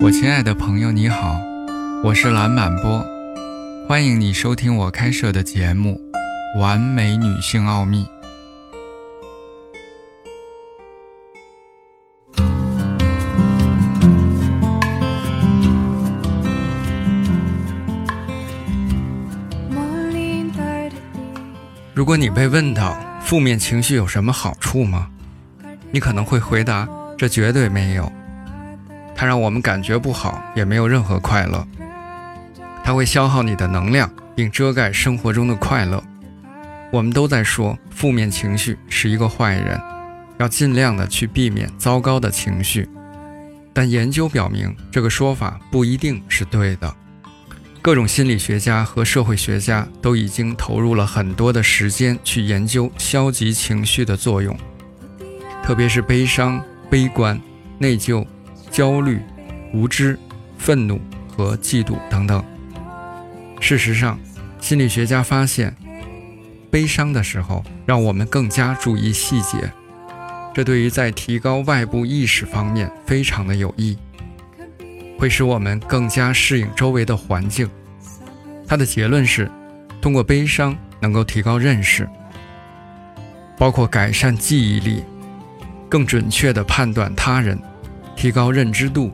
我亲爱的朋友，你好，我是蓝满波，欢迎你收听我开设的节目《完美女性奥秘》。如果你被问到负面情绪有什么好处吗？你可能会回答：这绝对没有。它让我们感觉不好，也没有任何快乐。它会消耗你的能量，并遮盖生活中的快乐。我们都在说负面情绪是一个坏人，要尽量的去避免糟糕的情绪。但研究表明，这个说法不一定是对的。各种心理学家和社会学家都已经投入了很多的时间去研究消极情绪的作用，特别是悲伤、悲观、内疚。焦虑、无知、愤怒和嫉妒等等。事实上，心理学家发现，悲伤的时候让我们更加注意细节，这对于在提高外部意识方面非常的有益，会使我们更加适应周围的环境。他的结论是，通过悲伤能够提高认识，包括改善记忆力，更准确地判断他人。提高认知度，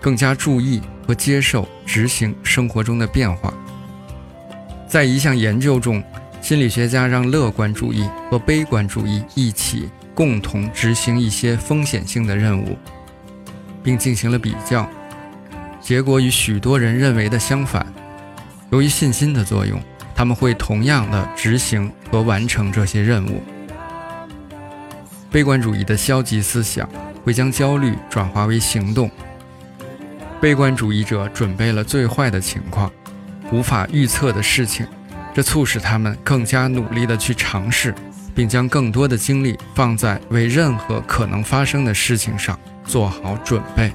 更加注意和接受执行生活中的变化。在一项研究中，心理学家让乐观主义和悲观主义一起共同执行一些风险性的任务，并进行了比较，结果与许多人认为的相反。由于信心的作用，他们会同样的执行和完成这些任务。悲观主义的消极思想。会将焦虑转化为行动。悲观主义者准备了最坏的情况，无法预测的事情，这促使他们更加努力地去尝试，并将更多的精力放在为任何可能发生的事情上做好准备。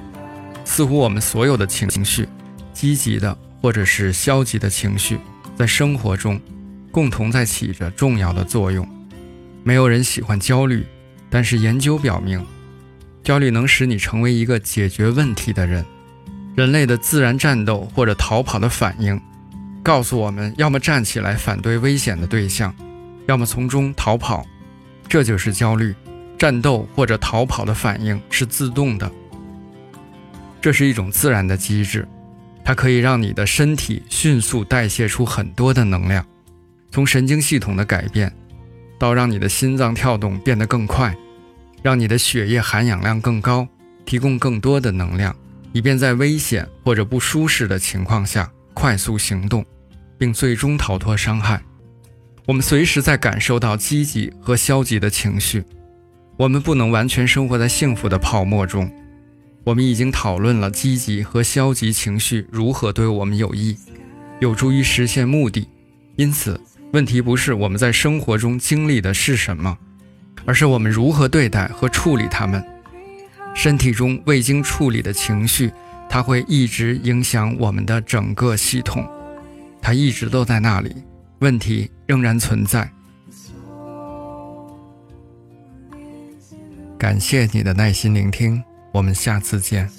似乎我们所有的情绪，积极的或者是消极的情绪，在生活中共同在起着重要的作用。没有人喜欢焦虑，但是研究表明。焦虑能使你成为一个解决问题的人。人类的自然战斗或者逃跑的反应，告诉我们要么站起来反对危险的对象，要么从中逃跑。这就是焦虑。战斗或者逃跑的反应是自动的，这是一种自然的机制，它可以让你的身体迅速代谢出很多的能量，从神经系统的改变，到让你的心脏跳动变得更快。让你的血液含氧量更高，提供更多的能量，以便在危险或者不舒适的情况下快速行动，并最终逃脱伤害。我们随时在感受到积极和消极的情绪。我们不能完全生活在幸福的泡沫中。我们已经讨论了积极和消极情绪如何对我们有益，有助于实现目的。因此，问题不是我们在生活中经历的是什么。而是我们如何对待和处理它们。身体中未经处理的情绪，它会一直影响我们的整个系统，它一直都在那里，问题仍然存在。感谢你的耐心聆听，我们下次见。